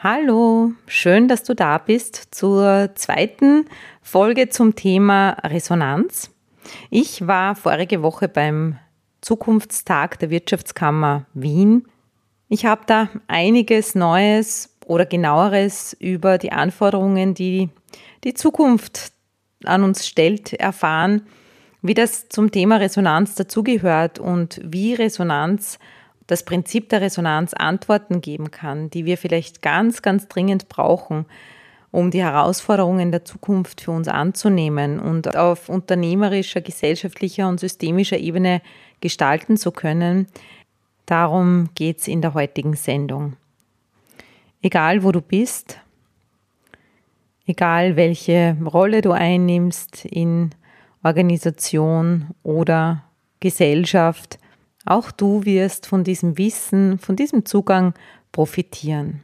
Hallo, schön, dass du da bist zur zweiten Folge zum Thema Resonanz. Ich war vorige Woche beim Zukunftstag der Wirtschaftskammer Wien. Ich habe da einiges Neues oder genaueres über die Anforderungen, die die Zukunft an uns stellt, erfahren, wie das zum Thema Resonanz dazugehört und wie Resonanz das Prinzip der Resonanz Antworten geben kann, die wir vielleicht ganz, ganz dringend brauchen, um die Herausforderungen der Zukunft für uns anzunehmen und auf unternehmerischer, gesellschaftlicher und systemischer Ebene gestalten zu können. Darum geht es in der heutigen Sendung. Egal wo du bist, egal welche Rolle du einnimmst in Organisation oder Gesellschaft, auch du wirst von diesem Wissen, von diesem Zugang profitieren.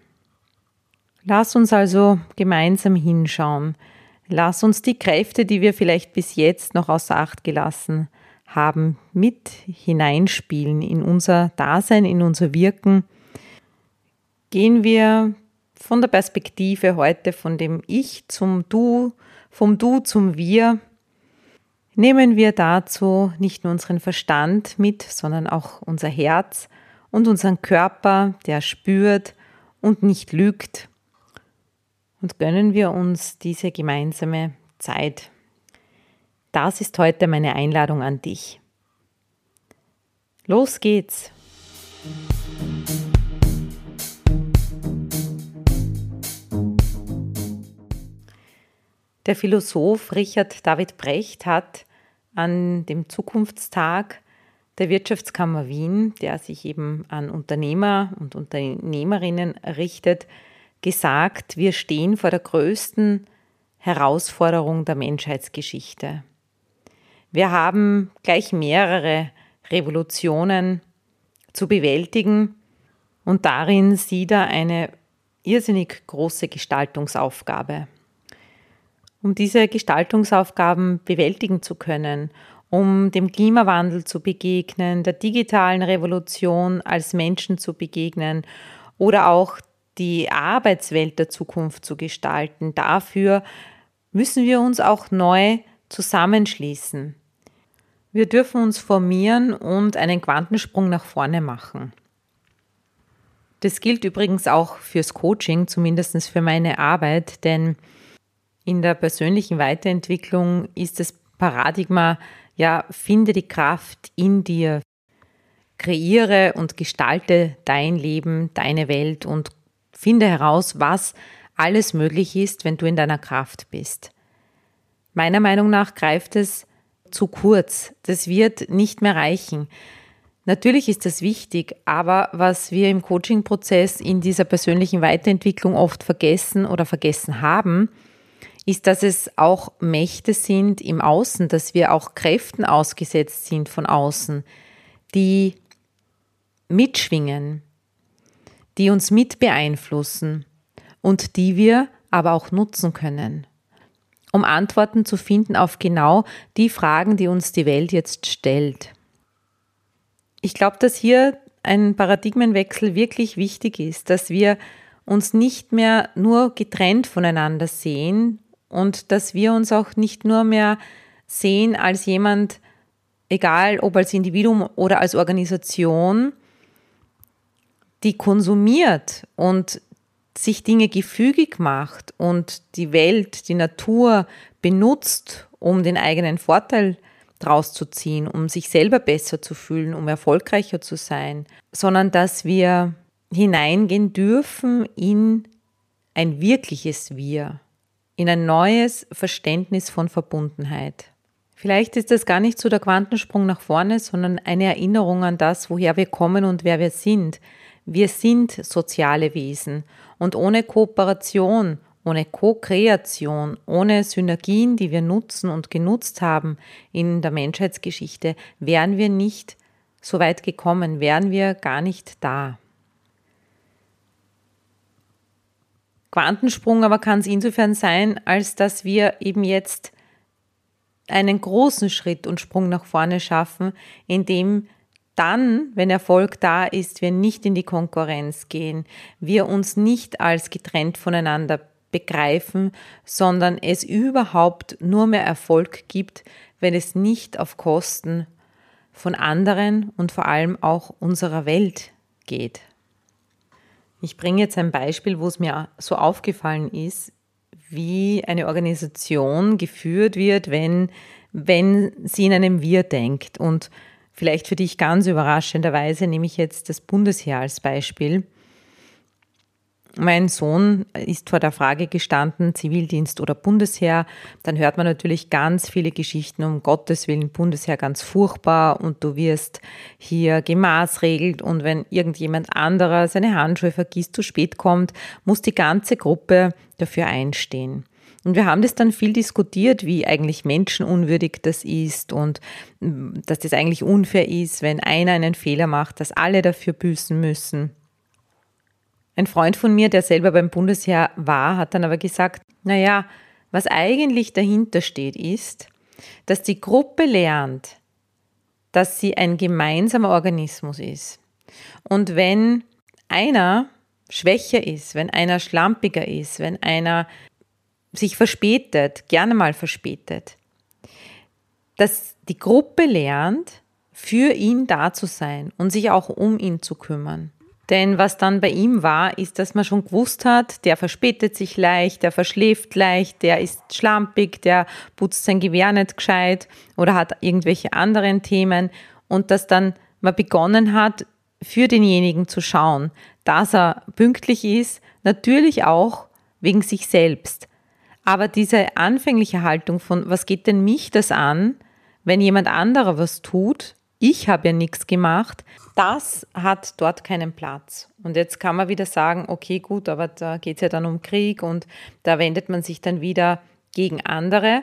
Lass uns also gemeinsam hinschauen. Lass uns die Kräfte, die wir vielleicht bis jetzt noch außer Acht gelassen haben, mit hineinspielen in unser Dasein, in unser Wirken. Gehen wir von der Perspektive heute von dem Ich zum Du, vom Du zum Wir nehmen wir dazu nicht nur unseren Verstand mit, sondern auch unser Herz und unseren Körper, der spürt und nicht lügt. Und gönnen wir uns diese gemeinsame Zeit. Das ist heute meine Einladung an dich. Los geht's! Der Philosoph Richard David Brecht hat an dem Zukunftstag der Wirtschaftskammer Wien, der sich eben an Unternehmer und Unternehmerinnen richtet, gesagt, wir stehen vor der größten Herausforderung der Menschheitsgeschichte. Wir haben gleich mehrere Revolutionen zu bewältigen und darin sieht er eine irrsinnig große Gestaltungsaufgabe um diese Gestaltungsaufgaben bewältigen zu können, um dem Klimawandel zu begegnen, der digitalen Revolution als Menschen zu begegnen oder auch die Arbeitswelt der Zukunft zu gestalten. Dafür müssen wir uns auch neu zusammenschließen. Wir dürfen uns formieren und einen Quantensprung nach vorne machen. Das gilt übrigens auch fürs Coaching, zumindest für meine Arbeit, denn in der persönlichen Weiterentwicklung ist das Paradigma, ja, finde die Kraft in dir, kreiere und gestalte dein Leben, deine Welt und finde heraus, was alles möglich ist, wenn du in deiner Kraft bist. Meiner Meinung nach greift es zu kurz. Das wird nicht mehr reichen. Natürlich ist das wichtig, aber was wir im Coaching-Prozess in dieser persönlichen Weiterentwicklung oft vergessen oder vergessen haben, ist, dass es auch Mächte sind im Außen, dass wir auch Kräften ausgesetzt sind von außen, die mitschwingen, die uns mit beeinflussen und die wir aber auch nutzen können, um Antworten zu finden auf genau die Fragen, die uns die Welt jetzt stellt. Ich glaube, dass hier ein Paradigmenwechsel wirklich wichtig ist, dass wir uns nicht mehr nur getrennt voneinander sehen, und dass wir uns auch nicht nur mehr sehen als jemand, egal ob als Individuum oder als Organisation, die konsumiert und sich Dinge gefügig macht und die Welt, die Natur benutzt, um den eigenen Vorteil draus zu ziehen, um sich selber besser zu fühlen, um erfolgreicher zu sein, sondern dass wir hineingehen dürfen in ein wirkliches Wir, in ein neues Verständnis von Verbundenheit. Vielleicht ist das gar nicht so der Quantensprung nach vorne, sondern eine Erinnerung an das, woher wir kommen und wer wir sind. Wir sind soziale Wesen und ohne Kooperation, ohne Co-Kreation, ohne Synergien, die wir nutzen und genutzt haben in der Menschheitsgeschichte, wären wir nicht so weit gekommen, wären wir gar nicht da. Quantensprung aber kann es insofern sein, als dass wir eben jetzt einen großen Schritt und Sprung nach vorne schaffen, indem dann, wenn Erfolg da ist, wir nicht in die Konkurrenz gehen, wir uns nicht als getrennt voneinander begreifen, sondern es überhaupt nur mehr Erfolg gibt, wenn es nicht auf Kosten von anderen und vor allem auch unserer Welt geht. Ich bringe jetzt ein Beispiel, wo es mir so aufgefallen ist, wie eine Organisation geführt wird, wenn, wenn sie in einem Wir denkt. Und vielleicht für dich ganz überraschenderweise nehme ich jetzt das Bundesheer als Beispiel. Mein Sohn ist vor der Frage gestanden, Zivildienst oder Bundesheer. Dann hört man natürlich ganz viele Geschichten, um Gottes Willen, Bundesheer ganz furchtbar und du wirst hier gemaßregelt und wenn irgendjemand anderer seine Handschuhe vergisst, zu spät kommt, muss die ganze Gruppe dafür einstehen. Und wir haben das dann viel diskutiert, wie eigentlich menschenunwürdig das ist und mm, dass das eigentlich unfair ist, wenn einer einen Fehler macht, dass alle dafür büßen müssen. Ein Freund von mir, der selber beim Bundesheer war, hat dann aber gesagt, naja, was eigentlich dahinter steht, ist, dass die Gruppe lernt, dass sie ein gemeinsamer Organismus ist. Und wenn einer schwächer ist, wenn einer schlampiger ist, wenn einer sich verspätet, gerne mal verspätet, dass die Gruppe lernt, für ihn da zu sein und sich auch um ihn zu kümmern. Denn was dann bei ihm war, ist, dass man schon gewusst hat, der verspätet sich leicht, der verschläft leicht, der ist schlampig, der putzt sein Gewehr nicht gescheit oder hat irgendwelche anderen Themen. Und dass dann man begonnen hat, für denjenigen zu schauen, dass er pünktlich ist, natürlich auch wegen sich selbst. Aber diese anfängliche Haltung von, was geht denn mich das an, wenn jemand anderer was tut, ich habe ja nichts gemacht, das hat dort keinen Platz. Und jetzt kann man wieder sagen, okay, gut, aber da geht es ja dann um Krieg und da wendet man sich dann wieder gegen andere.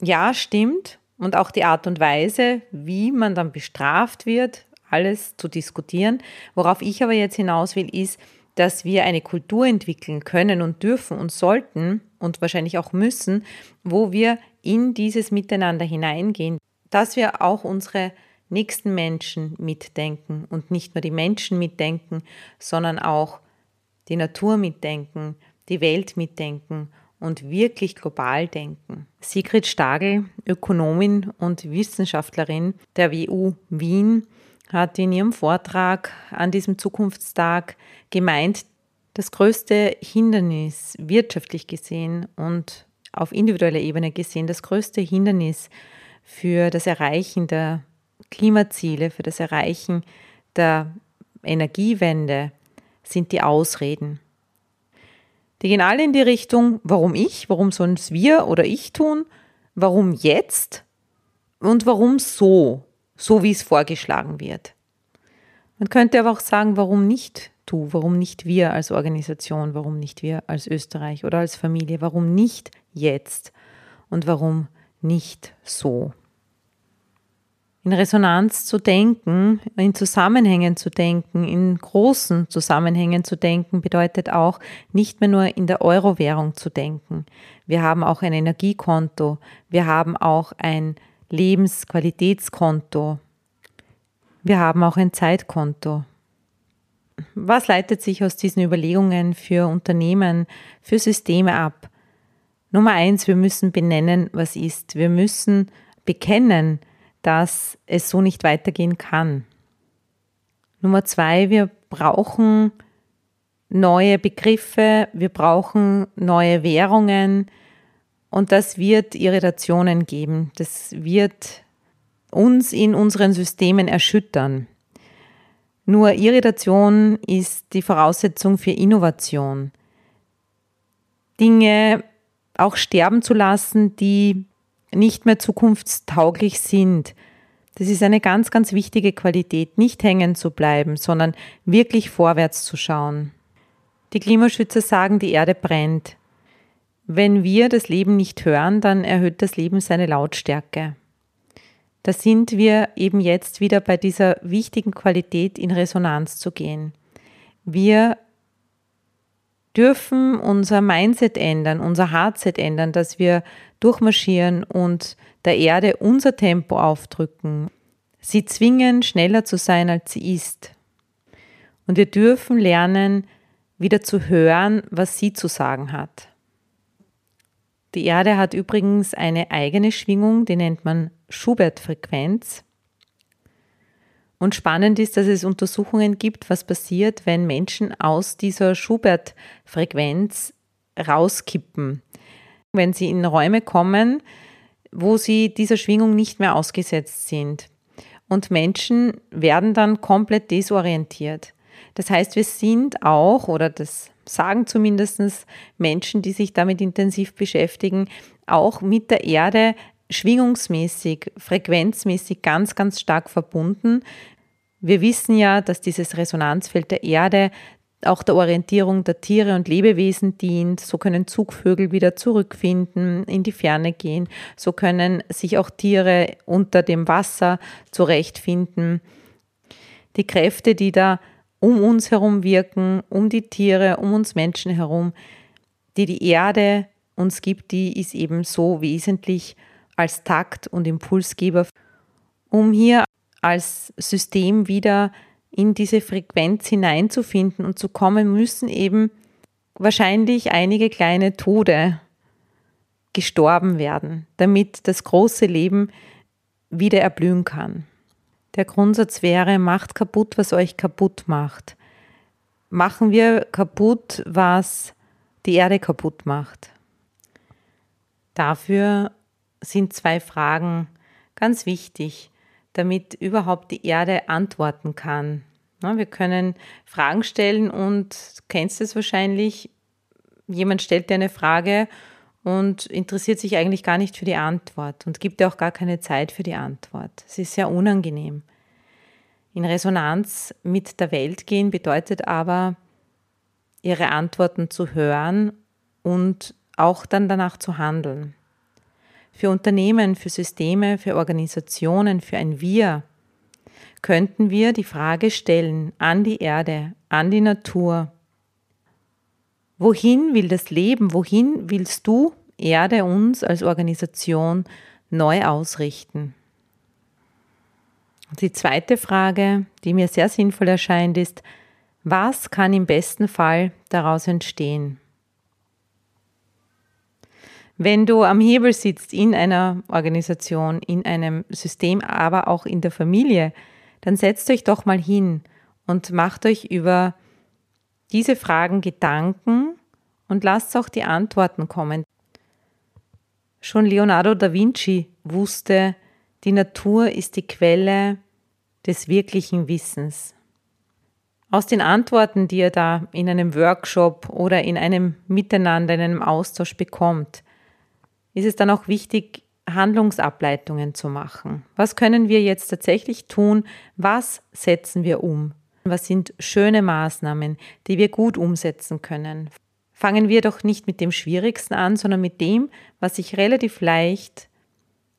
Ja, stimmt. Und auch die Art und Weise, wie man dann bestraft wird, alles zu diskutieren. Worauf ich aber jetzt hinaus will, ist, dass wir eine Kultur entwickeln können und dürfen und sollten und wahrscheinlich auch müssen, wo wir in dieses Miteinander hineingehen, dass wir auch unsere nächsten Menschen mitdenken und nicht nur die Menschen mitdenken, sondern auch die Natur mitdenken, die Welt mitdenken und wirklich global denken. Sigrid Stagel, Ökonomin und Wissenschaftlerin der WU Wien, hat in ihrem Vortrag an diesem Zukunftstag gemeint, das größte Hindernis wirtschaftlich gesehen und auf individueller Ebene gesehen, das größte Hindernis für das Erreichen der Klimaziele, für das Erreichen der Energiewende sind die Ausreden. Die gehen alle in die Richtung, warum ich, warum sollen es wir oder ich tun, warum jetzt und warum so, so wie es vorgeschlagen wird. Man könnte aber auch sagen, warum nicht du, warum nicht wir als Organisation, warum nicht wir als Österreich oder als Familie, warum nicht jetzt und warum nicht so. In Resonanz zu denken, in Zusammenhängen zu denken, in großen Zusammenhängen zu denken, bedeutet auch nicht mehr nur in der Euro-Währung zu denken. Wir haben auch ein Energiekonto, wir haben auch ein Lebensqualitätskonto, wir haben auch ein Zeitkonto. Was leitet sich aus diesen Überlegungen für Unternehmen, für Systeme ab? Nummer eins, wir müssen benennen, was ist. Wir müssen bekennen, dass es so nicht weitergehen kann. Nummer zwei, wir brauchen neue Begriffe, wir brauchen neue Währungen und das wird Irritationen geben. Das wird uns in unseren Systemen erschüttern. Nur Irritation ist die Voraussetzung für Innovation. Dinge auch sterben zu lassen, die nicht mehr zukunftstauglich sind. Das ist eine ganz, ganz wichtige Qualität, nicht hängen zu bleiben, sondern wirklich vorwärts zu schauen. Die Klimaschützer sagen, die Erde brennt. Wenn wir das Leben nicht hören, dann erhöht das Leben seine Lautstärke. Da sind wir eben jetzt wieder bei dieser wichtigen Qualität in Resonanz zu gehen. Wir dürfen unser Mindset ändern, unser Hardset ändern, dass wir durchmarschieren und der Erde unser Tempo aufdrücken. Sie zwingen, schneller zu sein, als sie ist. Und wir dürfen lernen, wieder zu hören, was sie zu sagen hat. Die Erde hat übrigens eine eigene Schwingung, die nennt man Schubert-Frequenz. Und spannend ist, dass es Untersuchungen gibt, was passiert, wenn Menschen aus dieser Schubert-Frequenz rauskippen. Wenn sie in Räume kommen, wo sie dieser Schwingung nicht mehr ausgesetzt sind. Und Menschen werden dann komplett desorientiert. Das heißt, wir sind auch, oder das sagen zumindest Menschen, die sich damit intensiv beschäftigen, auch mit der Erde schwingungsmäßig, frequenzmäßig ganz, ganz stark verbunden. Wir wissen ja, dass dieses Resonanzfeld der Erde auch der Orientierung der Tiere und Lebewesen dient. So können Zugvögel wieder zurückfinden, in die Ferne gehen. So können sich auch Tiere unter dem Wasser zurechtfinden. Die Kräfte, die da um uns herum wirken, um die Tiere, um uns Menschen herum, die die Erde uns gibt, die ist eben so wesentlich als Takt- und Impulsgeber, um hier als System wieder in diese Frequenz hineinzufinden und zu kommen, müssen eben wahrscheinlich einige kleine Tode gestorben werden, damit das große Leben wieder erblühen kann. Der Grundsatz wäre, macht kaputt, was euch kaputt macht. Machen wir kaputt, was die Erde kaputt macht. Dafür sind zwei Fragen ganz wichtig damit überhaupt die Erde antworten kann. Wir können Fragen stellen und kennst es wahrscheinlich, jemand stellt dir eine Frage und interessiert sich eigentlich gar nicht für die Antwort und gibt dir auch gar keine Zeit für die Antwort. Es ist sehr unangenehm. In Resonanz mit der Welt gehen bedeutet aber, ihre Antworten zu hören und auch dann danach zu handeln für Unternehmen, für Systeme, für Organisationen, für ein Wir, könnten wir die Frage stellen an die Erde, an die Natur. Wohin will das Leben, wohin willst du, Erde, uns als Organisation neu ausrichten? Die zweite Frage, die mir sehr sinnvoll erscheint, ist, was kann im besten Fall daraus entstehen? Wenn du am Hebel sitzt in einer Organisation, in einem System, aber auch in der Familie, dann setzt euch doch mal hin und macht euch über diese Fragen Gedanken und lasst auch die Antworten kommen. Schon Leonardo da Vinci wusste, die Natur ist die Quelle des wirklichen Wissens. Aus den Antworten, die er da in einem Workshop oder in einem Miteinander, in einem Austausch bekommt, ist es dann auch wichtig, Handlungsableitungen zu machen. Was können wir jetzt tatsächlich tun? Was setzen wir um? Was sind schöne Maßnahmen, die wir gut umsetzen können? Fangen wir doch nicht mit dem Schwierigsten an, sondern mit dem, was sich relativ leicht,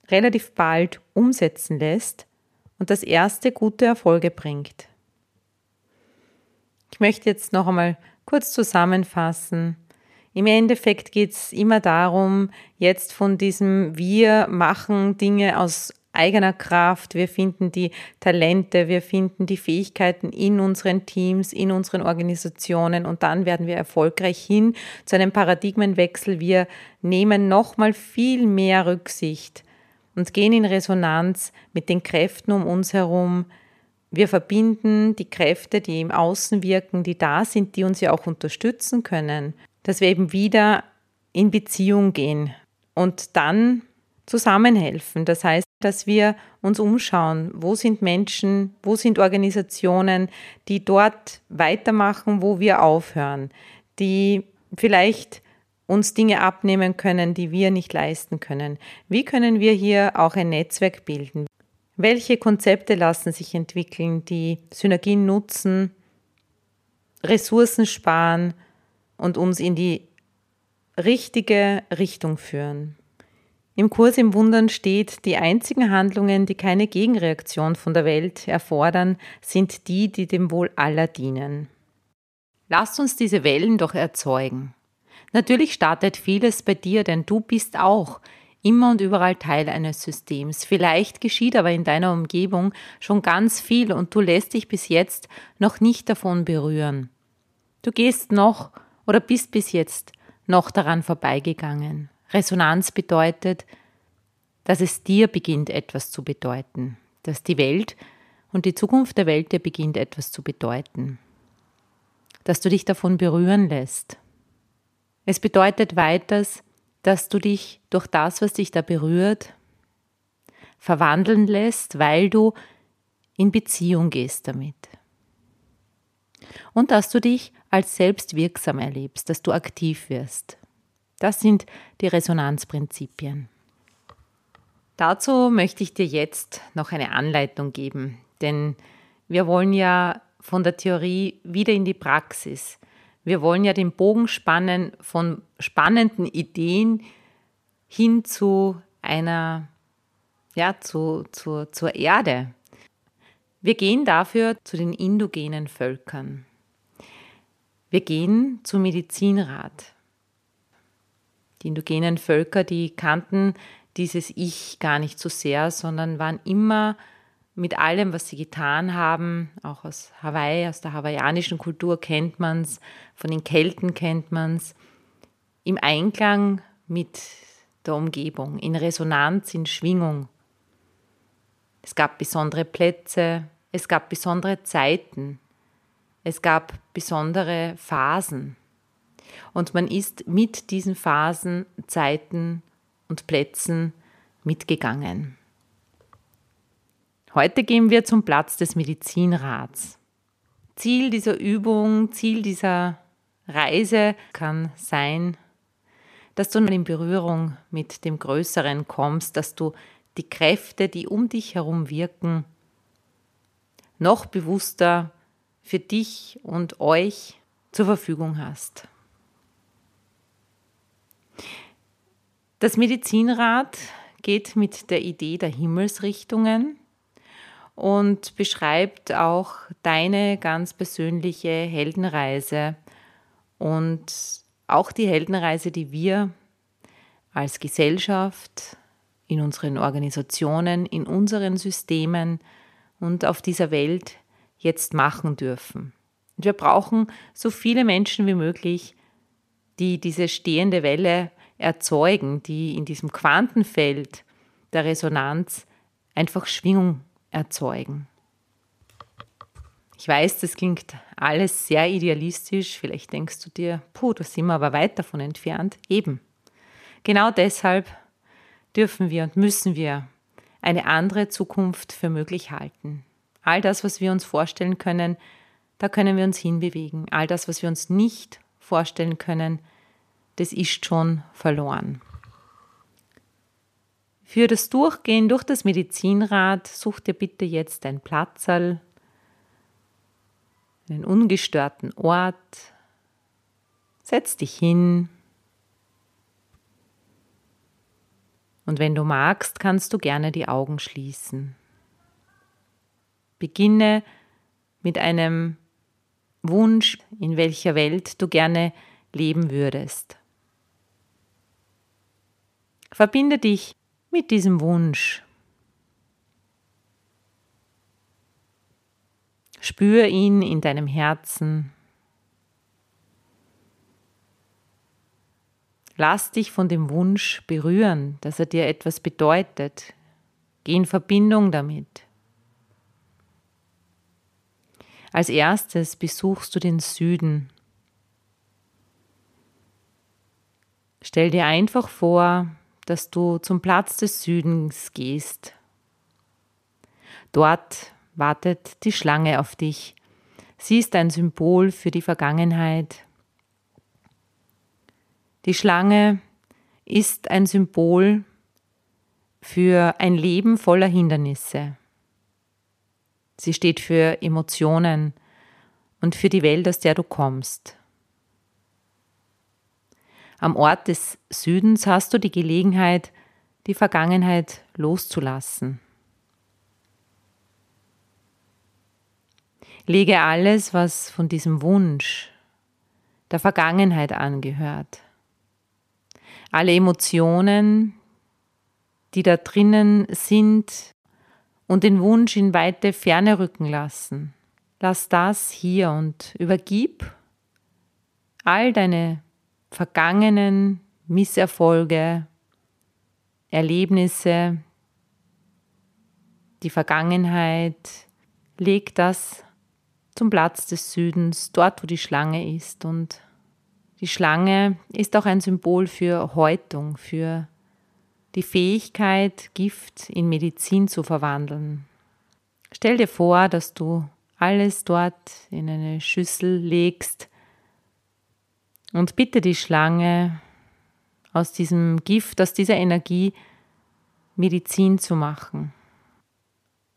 relativ bald umsetzen lässt und das erste gute Erfolge bringt. Ich möchte jetzt noch einmal kurz zusammenfassen, im Endeffekt geht es immer darum, jetzt von diesem Wir machen Dinge aus eigener Kraft, wir finden die Talente, wir finden die Fähigkeiten in unseren Teams, in unseren Organisationen und dann werden wir erfolgreich hin zu einem Paradigmenwechsel. Wir nehmen nochmal viel mehr Rücksicht und gehen in Resonanz mit den Kräften um uns herum. Wir verbinden die Kräfte, die im Außen wirken, die da sind, die uns ja auch unterstützen können dass wir eben wieder in Beziehung gehen und dann zusammenhelfen. Das heißt, dass wir uns umschauen, wo sind Menschen, wo sind Organisationen, die dort weitermachen, wo wir aufhören, die vielleicht uns Dinge abnehmen können, die wir nicht leisten können. Wie können wir hier auch ein Netzwerk bilden? Welche Konzepte lassen sich entwickeln, die Synergien nutzen, Ressourcen sparen und uns in die richtige Richtung führen? Im Kurs im Wundern steht, die einzigen Handlungen, die keine Gegenreaktion von der Welt erfordern, sind die, die dem Wohl aller dienen. Lasst uns diese Wellen doch erzeugen. Natürlich startet vieles bei dir, denn du bist auch immer und überall Teil eines Systems. Vielleicht geschieht aber in deiner Umgebung schon ganz viel und du lässt dich bis jetzt noch nicht davon berühren. Du gehst noch oder bist bis jetzt noch daran vorbeigegangen. Resonanz bedeutet, dass es dir beginnt etwas zu bedeuten, dass die Welt und die Zukunft der Welt dir beginnt etwas zu bedeuten, dass du dich davon berühren lässt. Es bedeutet weiters, dass du dich durch das, was dich da berührt, verwandeln lässt, weil du in Beziehung gehst damit. Und dass du dich als selbstwirksam erlebst, dass du aktiv wirst. Das sind die Resonanzprinzipien. Dazu möchte ich dir jetzt noch eine Anleitung geben, denn wir wollen ja von der Theorie wieder in die Praxis. Wir wollen ja den Bogen spannen von spannenden Ideen hin zu einer, ja, zu, zu, zur Erde. Wir gehen dafür zu den indogenen Völkern. Wir gehen zum Medizinrat. Die indogenen Völker, die kannten dieses Ich gar nicht so sehr, sondern waren immer mit allem, was sie getan haben, auch aus Hawaii, aus der hawaiianischen Kultur kennt man es, von den Kelten kennt man es, im Einklang mit der Umgebung, in Resonanz, in Schwingung. Es gab besondere Plätze, es gab besondere Zeiten, es gab besondere Phasen. Und man ist mit diesen Phasen, Zeiten und Plätzen mitgegangen. Heute gehen wir zum Platz des Medizinrats. Ziel dieser Übung, Ziel dieser Reise kann sein, dass du in Berührung mit dem Größeren kommst, dass du die Kräfte, die um dich herum wirken, noch bewusster für dich und euch zur Verfügung hast. Das Medizinrad geht mit der Idee der Himmelsrichtungen und beschreibt auch deine ganz persönliche Heldenreise und auch die Heldenreise, die wir als Gesellschaft in unseren Organisationen, in unseren Systemen und auf dieser Welt jetzt machen dürfen. Und wir brauchen so viele Menschen wie möglich, die diese stehende Welle erzeugen, die in diesem Quantenfeld der Resonanz einfach Schwingung erzeugen. Ich weiß, das klingt alles sehr idealistisch. Vielleicht denkst du dir, puh, da sind wir aber weit davon entfernt. Eben. Genau deshalb dürfen wir und müssen wir eine andere Zukunft für möglich halten. All das, was wir uns vorstellen können, da können wir uns hinbewegen. All das, was wir uns nicht vorstellen können, das ist schon verloren. Für das Durchgehen durch das Medizinrad such dir bitte jetzt ein Platzerl, einen ungestörten Ort, setz dich hin und wenn du magst, kannst du gerne die Augen schließen. Beginne mit einem Wunsch, in welcher Welt du gerne leben würdest. Verbinde dich mit diesem Wunsch. Spür ihn in deinem Herzen. Lass dich von dem Wunsch berühren, dass er dir etwas bedeutet. Geh in Verbindung damit. Als erstes besuchst du den Süden. Stell dir einfach vor, dass du zum Platz des Südens gehst. Dort wartet die Schlange auf dich. Sie ist ein Symbol für die Vergangenheit. Die Schlange ist ein Symbol für ein Leben voller Hindernisse. Sie steht für Emotionen und für die Welt, aus der du kommst. Am Ort des Südens hast du die Gelegenheit, die Vergangenheit loszulassen. Lege alles, was von diesem Wunsch der Vergangenheit angehört, alle Emotionen, die da drinnen sind und den Wunsch in weite Ferne rücken lassen. Lass das hier und übergib all deine vergangenen Misserfolge, Erlebnisse, die Vergangenheit, leg das zum Platz des Südens, dort wo die Schlange ist. Und die Schlange ist auch ein Symbol für Häutung, für die Fähigkeit, Gift in Medizin zu verwandeln. Stell dir vor, dass du alles dort in eine Schüssel legst und bitte die Schlange aus diesem Gift, aus dieser Energie Medizin zu machen.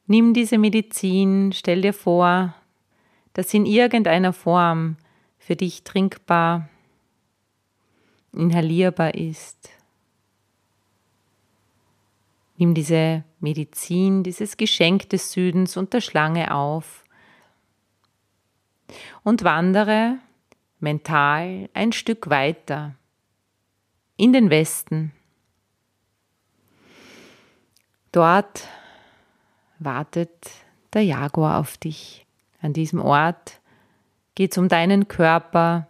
Nimm diese Medizin, stell dir vor, dass sie in irgendeiner Form für dich trinkbar, inhalierbar ist. Nimm diese Medizin, dieses Geschenk des Südens und der Schlange auf und wandere mental ein Stück weiter in den Westen. Dort wartet der Jaguar auf dich. An diesem Ort geht es um deinen Körper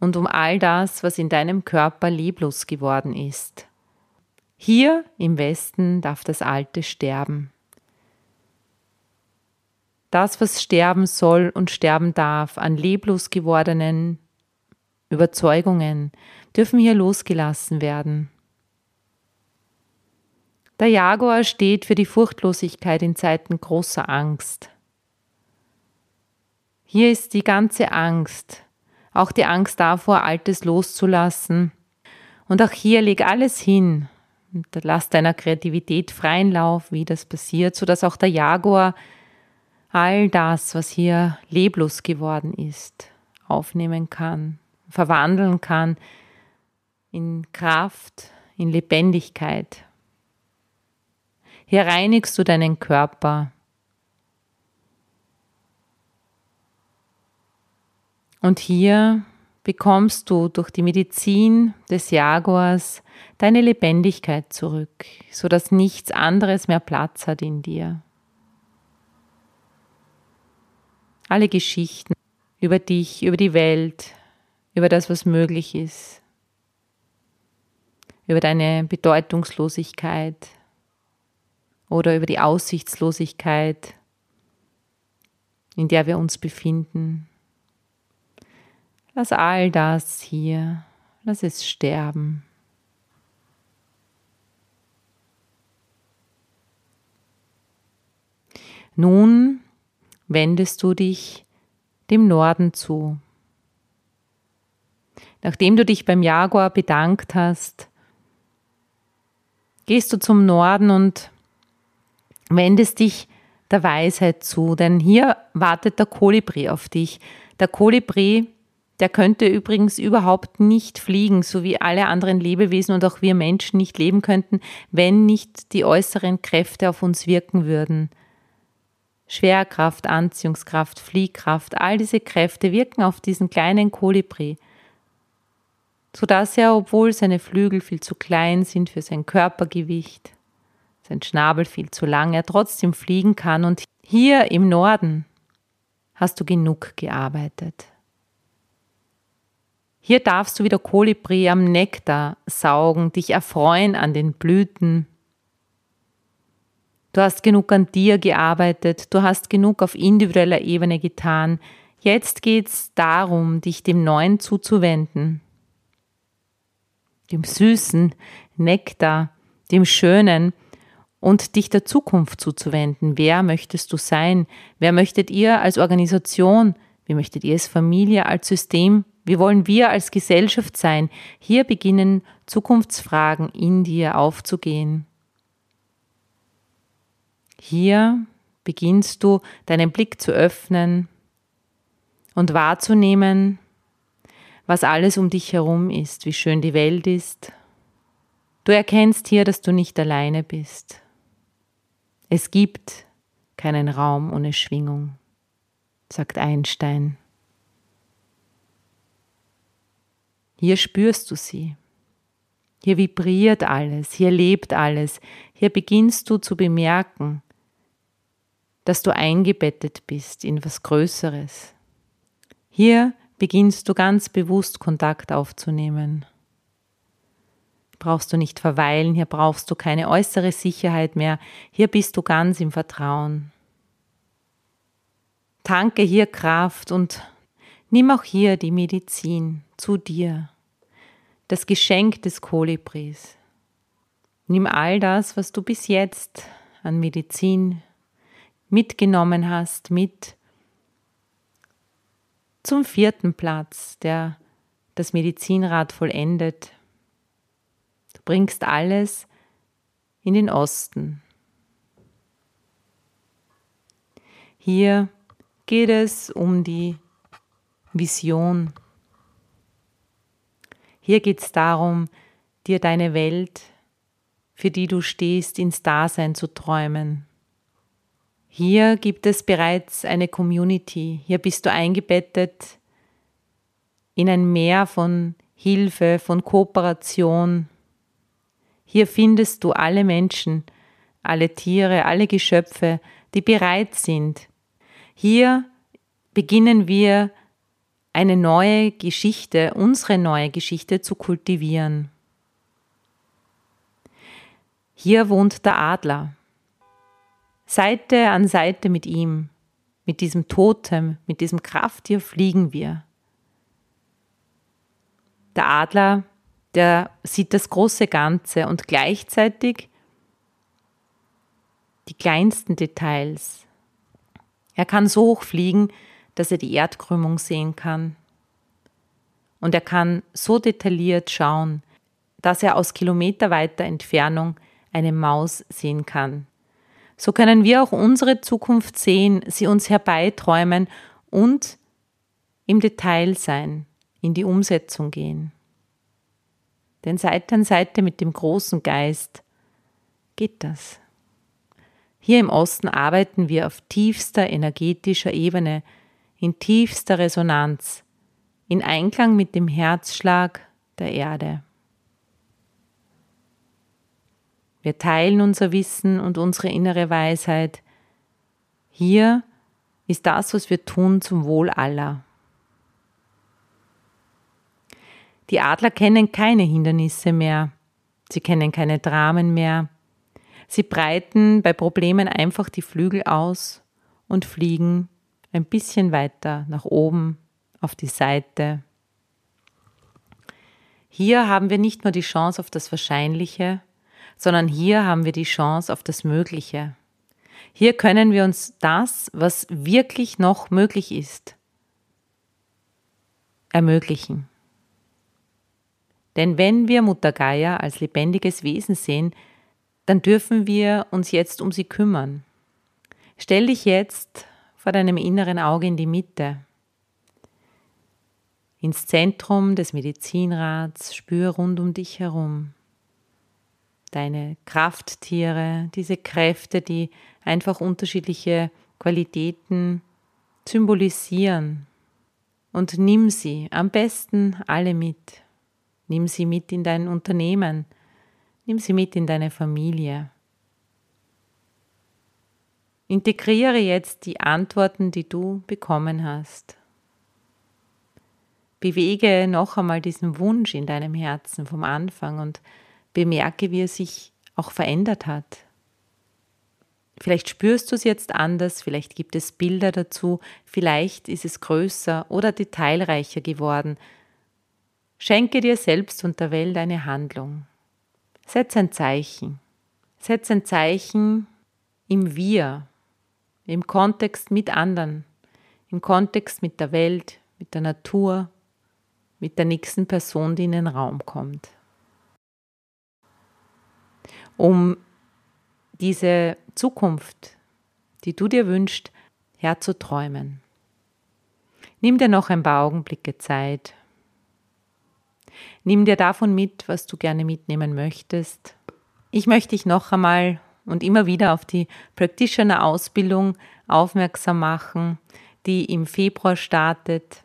und um all das, was in deinem Körper leblos geworden ist. Hier im Westen darf das Alte sterben. Das, was sterben soll und sterben darf an leblos gewordenen Überzeugungen, dürfen hier losgelassen werden. Der Jaguar steht für die Furchtlosigkeit in Zeiten großer Angst. Hier ist die ganze Angst, auch die Angst davor, Altes loszulassen. Und auch hier leg alles hin, und lass deiner Kreativität freien Lauf, wie das passiert, sodass auch der Jaguar all das, was hier leblos geworden ist, aufnehmen kann, verwandeln kann in Kraft, in Lebendigkeit. Hier reinigst du deinen Körper. Und hier bekommst du durch die Medizin des Jaguars deine Lebendigkeit zurück, sodass nichts anderes mehr Platz hat in dir. Alle Geschichten über dich, über die Welt, über das, was möglich ist, über deine Bedeutungslosigkeit oder über die Aussichtslosigkeit, in der wir uns befinden. Lass all das hier, lass es sterben. Nun wendest du dich dem Norden zu. Nachdem du dich beim Jaguar bedankt hast, gehst du zum Norden und wendest dich der Weisheit zu, denn hier wartet der Kolibri auf dich. Der Kolibri der könnte übrigens überhaupt nicht fliegen, so wie alle anderen Lebewesen und auch wir Menschen nicht leben könnten, wenn nicht die äußeren Kräfte auf uns wirken würden. Schwerkraft, Anziehungskraft, Fliehkraft, all diese Kräfte wirken auf diesen kleinen Kolibri, sodass er, obwohl seine Flügel viel zu klein sind für sein Körpergewicht, sein Schnabel viel zu lang, er trotzdem fliegen kann. Und hier im Norden hast du genug gearbeitet. Hier darfst du wieder Kolibri am Nektar saugen, dich erfreuen an den Blüten. Du hast genug an dir gearbeitet, du hast genug auf individueller Ebene getan. Jetzt geht's darum, dich dem Neuen zuzuwenden. Dem süßen Nektar, dem Schönen und dich der Zukunft zuzuwenden. Wer möchtest du sein? Wer möchtet ihr als Organisation? Wie möchtet ihr als Familie, als System wie wollen wir als Gesellschaft sein? Hier beginnen Zukunftsfragen in dir aufzugehen. Hier beginnst du deinen Blick zu öffnen und wahrzunehmen, was alles um dich herum ist, wie schön die Welt ist. Du erkennst hier, dass du nicht alleine bist. Es gibt keinen Raum ohne Schwingung, sagt Einstein. Hier spürst du sie. Hier vibriert alles, hier lebt alles, hier beginnst du zu bemerken, dass du eingebettet bist in was Größeres. Hier beginnst du ganz bewusst Kontakt aufzunehmen. Brauchst du nicht verweilen, hier brauchst du keine äußere Sicherheit mehr, hier bist du ganz im Vertrauen. Tanke hier Kraft und nimm auch hier die Medizin zu dir, das Geschenk des Kolibris. Nimm all das, was du bis jetzt an Medizin mitgenommen hast, mit zum vierten Platz, der das Medizinrad vollendet. Du bringst alles in den Osten. Hier geht es um die Vision. Hier geht es darum, dir deine Welt, für die du stehst, ins Dasein zu träumen. Hier gibt es bereits eine Community. Hier bist du eingebettet in ein Meer von Hilfe, von Kooperation. Hier findest du alle Menschen, alle Tiere, alle Geschöpfe, die bereit sind. Hier beginnen wir eine neue Geschichte, unsere neue Geschichte zu kultivieren. Hier wohnt der Adler. Seite an Seite mit ihm, mit diesem Totem, mit diesem Krafttier fliegen wir. Der Adler, der sieht das große Ganze und gleichzeitig die kleinsten Details. Er kann so hoch fliegen, dass er die Erdkrümmung sehen kann. Und er kann so detailliert schauen, dass er aus kilometerweiter Entfernung eine Maus sehen kann, so können wir auch unsere Zukunft sehen, sie uns herbeiträumen und im Detail sein, in die Umsetzung gehen. Denn Seite an Seite mit dem großen Geist geht das. Hier im Osten arbeiten wir auf tiefster energetischer Ebene, in tiefster Resonanz, in Einklang mit dem Herzschlag der Erde. Wir teilen unser Wissen und unsere innere Weisheit. Hier ist das, was wir tun, zum Wohl aller. Die Adler kennen keine Hindernisse mehr. Sie kennen keine Dramen mehr. Sie breiten bei Problemen einfach die Flügel aus und fliegen ein bisschen weiter nach oben auf die Seite. Hier haben wir nicht nur die Chance auf das Wahrscheinliche, sondern hier haben wir die Chance auf das Mögliche. Hier können wir uns das, was wirklich noch möglich ist, ermöglichen. Denn wenn wir Mutter Gaia als lebendiges Wesen sehen, dann dürfen wir uns jetzt um sie kümmern. Stell dich jetzt vor deinem inneren Auge in die Mitte, ins Zentrum des Medizinrats, spür rund um dich herum deine Krafttiere, diese Kräfte, die einfach unterschiedliche Qualitäten symbolisieren. Und nimm sie am besten alle mit. Nimm sie mit in dein Unternehmen. Nimm sie mit in deine Familie. Integriere jetzt die Antworten, die du bekommen hast. Bewege noch einmal diesen Wunsch in deinem Herzen vom Anfang und bemerke, wie er sich auch verändert hat. Vielleicht spürst du es jetzt anders, vielleicht gibt es Bilder dazu, vielleicht ist es größer oder detailreicher geworden. Schenke dir selbst und der Welt eine Handlung. Setz ein Zeichen. Setz ein Zeichen im Wir, im Kontext mit anderen, im Kontext mit der Welt, mit der Natur, mit der nächsten Person, die in den Raum kommt um diese Zukunft, die du dir wünschst, herzuträumen. Nimm dir noch ein paar Augenblicke Zeit. Nimm dir davon mit, was du gerne mitnehmen möchtest. Ich möchte dich noch einmal und immer wieder auf die Practitioner-Ausbildung aufmerksam machen, die im Februar startet.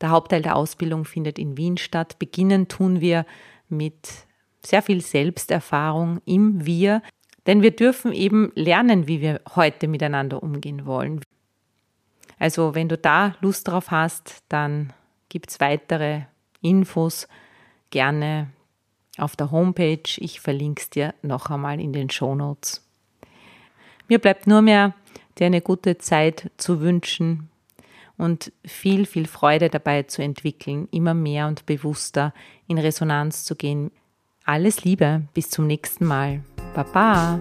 Der Hauptteil der Ausbildung findet in Wien statt. Beginnen tun wir mit sehr viel Selbsterfahrung im Wir, denn wir dürfen eben lernen, wie wir heute miteinander umgehen wollen. Also wenn du da Lust drauf hast, dann gibt es weitere Infos gerne auf der Homepage. Ich verlinke es dir noch einmal in den Show Notes. Mir bleibt nur mehr, dir eine gute Zeit zu wünschen und viel, viel Freude dabei zu entwickeln, immer mehr und bewusster in Resonanz zu gehen. Alles Liebe, bis zum nächsten Mal. Baba!